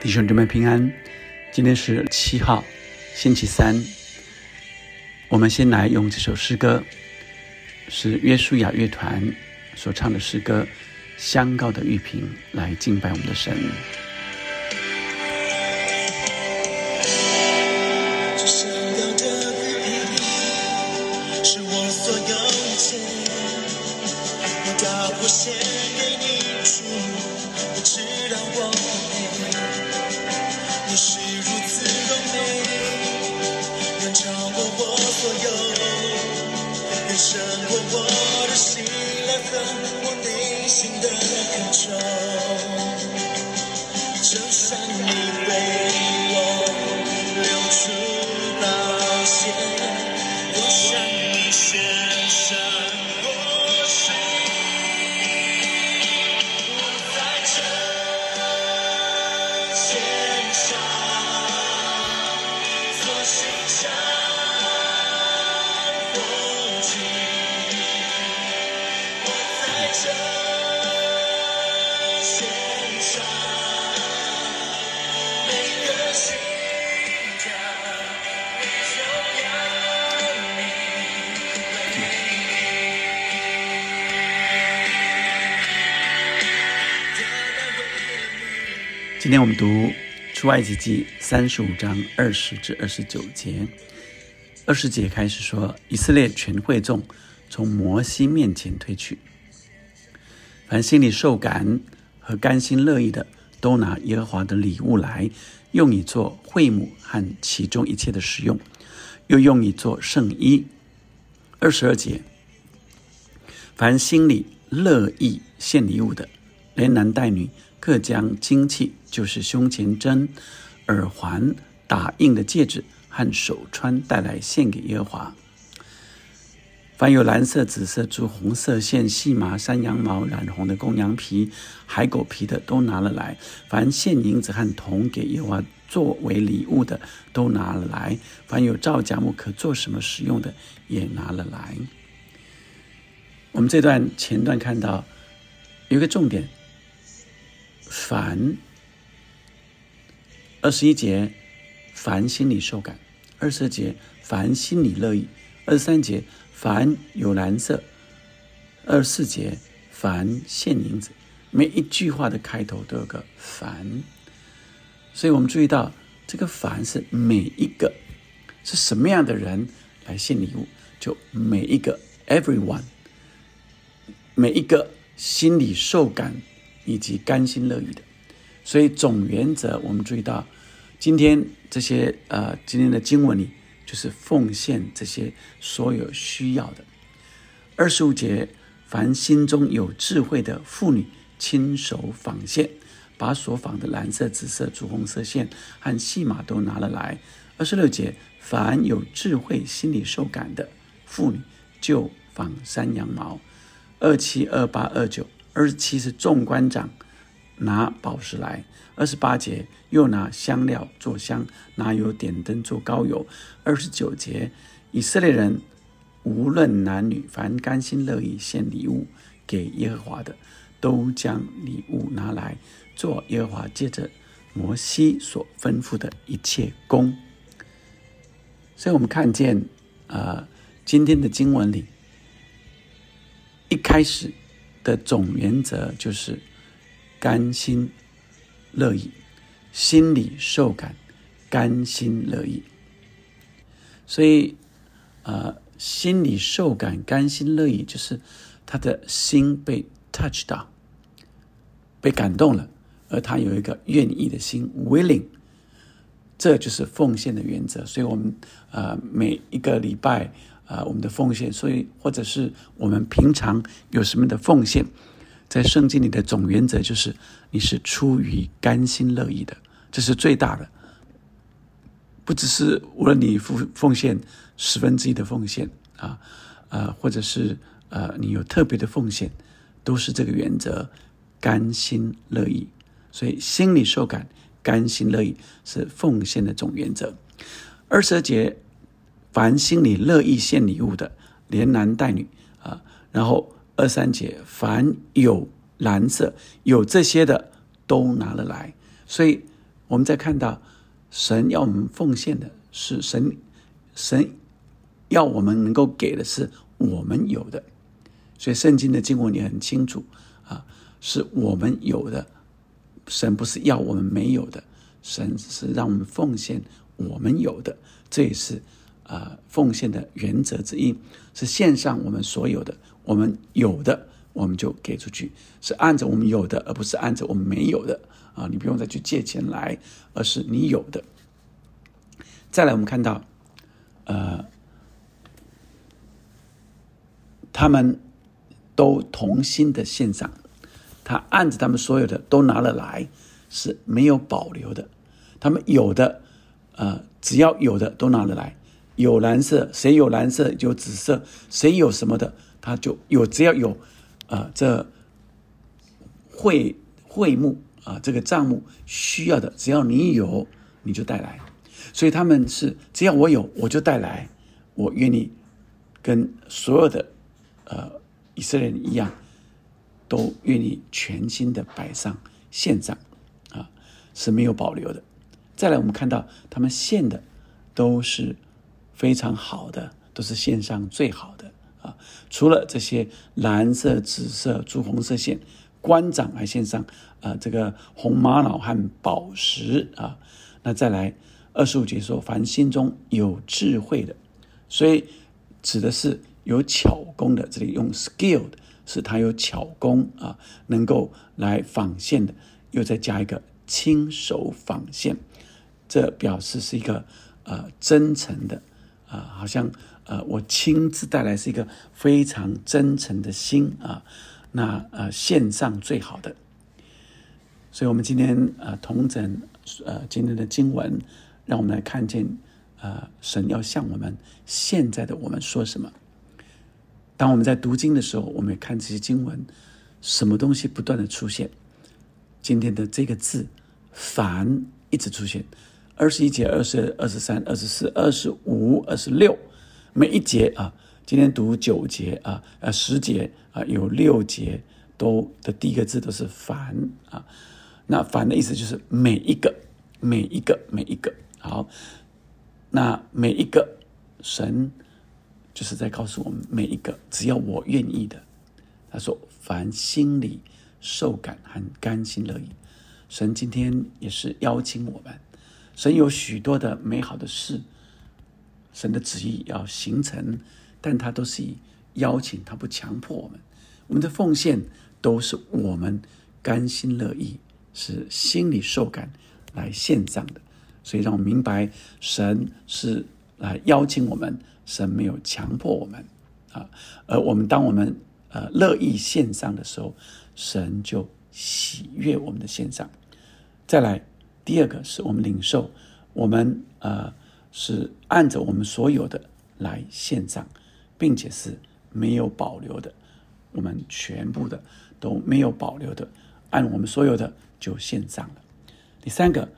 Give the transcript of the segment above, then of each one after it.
弟兄姊妹平安，今天是七号，星期三。我们先来用这首诗歌，是约书亚乐团所唱的诗歌《香膏的玉瓶》，来敬拜我们的神。就像你为我流出的血，我想你献上我心。我在这间上做。我在这。今天我们读出埃及记三十五章二十至二十九节。二十节开始说，以色列全会众从摩西面前退去，凡心里受感和甘心乐意的，都拿耶和华的礼物来，用以做会幕和其中一切的使用，又用以做圣衣。二十二节，凡心里乐意献礼物的，连男带女。各将金器，就是胸前针、耳环、打印的戒指和手串带来献给耶和华。凡有蓝色、紫色、朱红色线、细麻、山羊毛染红的公羊皮、海狗皮的，都拿了来。凡献银子和铜给耶和华作为礼物的，都拿了来。凡有造假木可做什么使用的，也拿了来。我们这段前段看到有一个重点。凡二十一节，凡心里受感；二十节，凡心里乐意；二十三节，凡有蓝色；二十四节，凡现银子。每一句话的开头都有个“凡”，所以我们注意到这个“凡”是每一个是什么样的人来献礼物，就每一个 everyone，每一个心里受感。以及甘心乐意的，所以总原则我们注意到，今天这些呃今天的经文里就是奉献这些所有需要的。二十五节，凡心中有智慧的妇女亲手纺线，把所纺的蓝色、紫色、朱红色线和细麻都拿了来。二十六节，凡有智慧、心里受感的妇女就纺山羊毛。二七、二八、二九。二十七是众官长拿宝石来，二十八节又拿香料做香，拿油点灯做膏油。二十九节以色列人无论男女，凡甘心乐意献礼物给耶和华的，都将礼物拿来做耶和华借着摩西所吩咐的一切功。所以，我们看见啊，今天的经文里一开始。的总原则就是甘心乐意，心里受感，甘心乐意。所以，呃，心里受感，甘心乐意，就是他的心被 touch 到，被感动了，而他有一个愿意的心 （willing），这就是奉献的原则。所以，我们呃每一个礼拜。啊，我们的奉献，所以或者是我们平常有什么的奉献，在圣经里的总原则就是，你是出于甘心乐意的，这是最大的。不只是无论你奉奉献十分之一的奉献啊，呃，或者是呃你有特别的奉献，都是这个原则，甘心乐意。所以心里受感，甘心乐意是奉献的总原则。二十二节。凡心里乐意献礼物的，连男带女啊，然后二三节，凡有蓝色有这些的，都拿了来。所以我们在看到神要我们奉献的是神，神要我们能够给的是我们有的，所以圣经的经文也很清楚啊，是我们有的，神不是要我们没有的，神是让我们奉献我们有的，这也是啊奉献的原则之一，是献上我们所有的，我们有的。我们就给出去，是按着我们有的，而不是按着我们没有的啊！你不用再去借钱来，而是你有的。再来，我们看到，呃，他们都同心的献上，他按着他们所有的都拿了来，是没有保留的。他们有的，呃，只要有的都拿了来，有蓝色，谁有蓝色就紫色，谁有什么的，他就有，只要有。啊，这会会目啊，这个账目需要的，只要你有，你就带来。所以他们是只要我有，我就带来。我愿意跟所有的呃以色列人一样，都愿意全心的摆上献上啊，是没有保留的。再来，我们看到他们献的都是非常好的，都是线上最好的。啊，除了这些蓝色、紫色、朱红色线，官长还线上啊，这个红玛瑙和宝石啊。那再来二十五节说，凡心中有智慧的，所以指的是有巧工的。这里用 skilled，是他有巧工啊，能够来纺线的。又再加一个亲手纺线，这表示是一个呃真诚的啊，好像。呃，我亲自带来是一个非常真诚的心啊，那呃献上最好的，所以我们今天呃同整呃今天的经文，让我们来看见呃神要向我们现在的我们说什么。当我们在读经的时候，我们看这些经文，什么东西不断的出现？今天的这个字“凡”一直出现，二十一节、二十二、十三、二十四、二十五、二十六。每一节啊，今天读九节啊，呃十节啊，有六节都的第一个字都是“凡”啊。那“凡”的意思就是每一个、每一个、每一个。好，那每一个神就是在告诉我们，每一个只要我愿意的，他说：“凡心里受感很甘心乐意。”神今天也是邀请我们，神有许多的美好的事。神的旨意要形成，但他都是以邀请，他不强迫我们。我们的奉献都是我们甘心乐意，是心里受感来献上的。所以让我明白，神是来邀请我们，神没有强迫我们啊。而我们当我们呃乐意献上的时候，神就喜悦我们的献上。再来，第二个是我们领受，我们呃。是按着我们所有的来献上，并且是没有保留的，我们全部的都没有保留的，按我们所有的就献上了。第三个，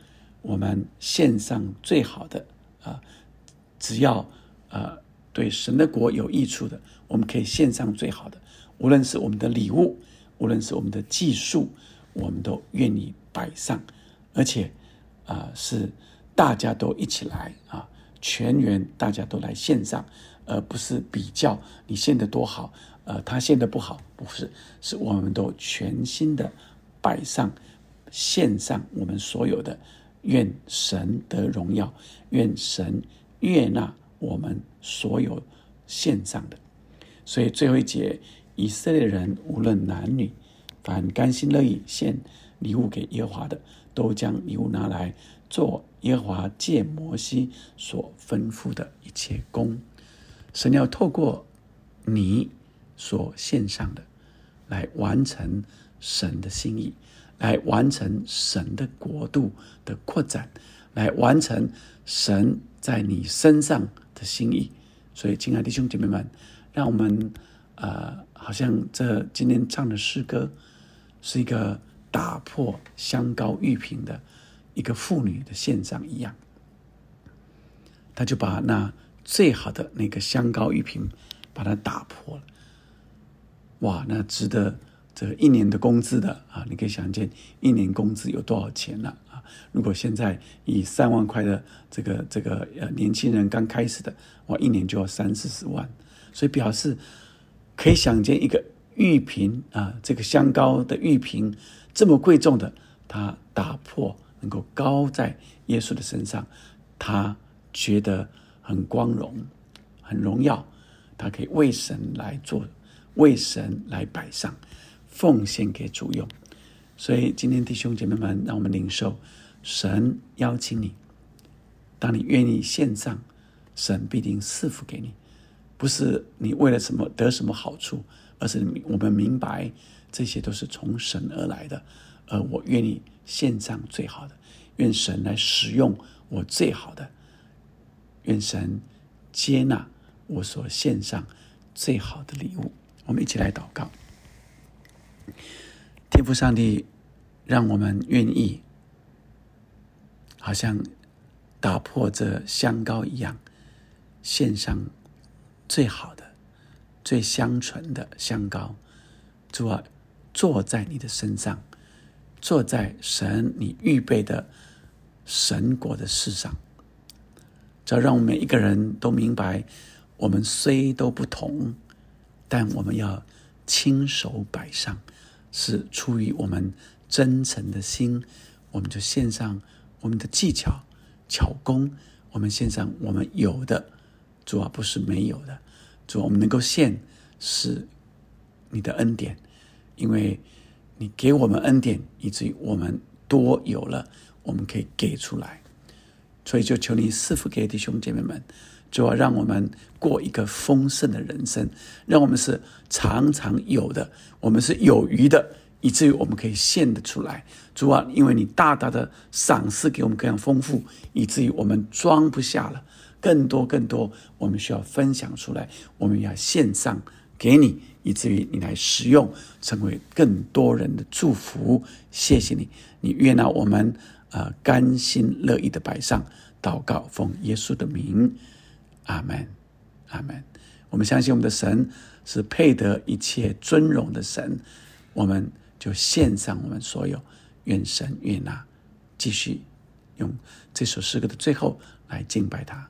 我们献上最好的啊，只要呃对神的国有益处的，我们可以献上最好的，无论是我们的礼物，无论是我们的技术，我们都愿意摆上，而且啊是。大家都一起来啊，全员大家都来献上，而不是比较你献的多好，呃，他献的不好，不是，是我们都全心的摆上，献上我们所有的，愿神得荣耀，愿神悦纳我们所有献上的。所以最后一节，以色列人无论男女，凡甘心乐意献礼物给耶和华的，都将礼物拿来。做耶和华借摩西所吩咐的一切功，神要透过你所献上的，来完成神的心意，来完成神的国度的扩展，来完成神在你身上的心意。所以，亲爱的弟兄姐妹们，让我们呃，好像这今天唱的诗歌，是一个打破香膏玉瓶的。一个妇女的献上一样，他就把那最好的那个香膏玉瓶，把它打破了。哇，那值得这一年的工资的啊！你可以想见，一年工资有多少钱了啊？啊。如果现在以三万块的这个这个呃年轻人刚开始的，哇，一年就要三四十万，所以表示可以想见一个玉瓶啊，这个香膏的玉瓶这么贵重的，他打破能够高在耶稣的身上，他觉得很光荣、很荣耀，他可以为神来做，为神来摆上，奉献给主用。所以今天弟兄姐妹们，让我们领受神邀请你。当你愿意献上，神必定赐福给你。不是你为了什么得什么好处，而是我们明白这些都是从神而来的。而我愿意献上最好的，愿神来使用我最好的，愿神接纳我所献上最好的礼物。我们一起来祷告。天父上帝，让我们愿意，好像打破这香膏一样，献上最好的、最香醇的香膏。主啊，坐在你的身上，坐在神你预备的神国的事上。只要让我们每一个人都明白，我们虽都不同，但我们要亲手摆上。是出于我们真诚的心，我们就献上我们的技巧、巧工，我们献上我们有的，主啊，不是没有的，主，我们能够献是你的恩典，因为你给我们恩典，以至于我们多有了，我们可以给出来，所以就求你赐福给弟兄姐妹们。主要让我们过一个丰盛的人生，让我们是常常有的，我们是有余的，以至于我们可以献得出来。主啊，因为你大大的赏赐给我们各样丰富，以至于我们装不下了，更多更多，我们需要分享出来，我们要献上给你，以至于你来使用，成为更多人的祝福。谢谢你，你悦纳我们，呃，甘心乐意的摆上祷告，奉耶稣的名。阿门，阿门。我们相信我们的神是配得一切尊荣的神，我们就献上我们所有，愿神悦纳。继续用这首诗歌的最后来敬拜他。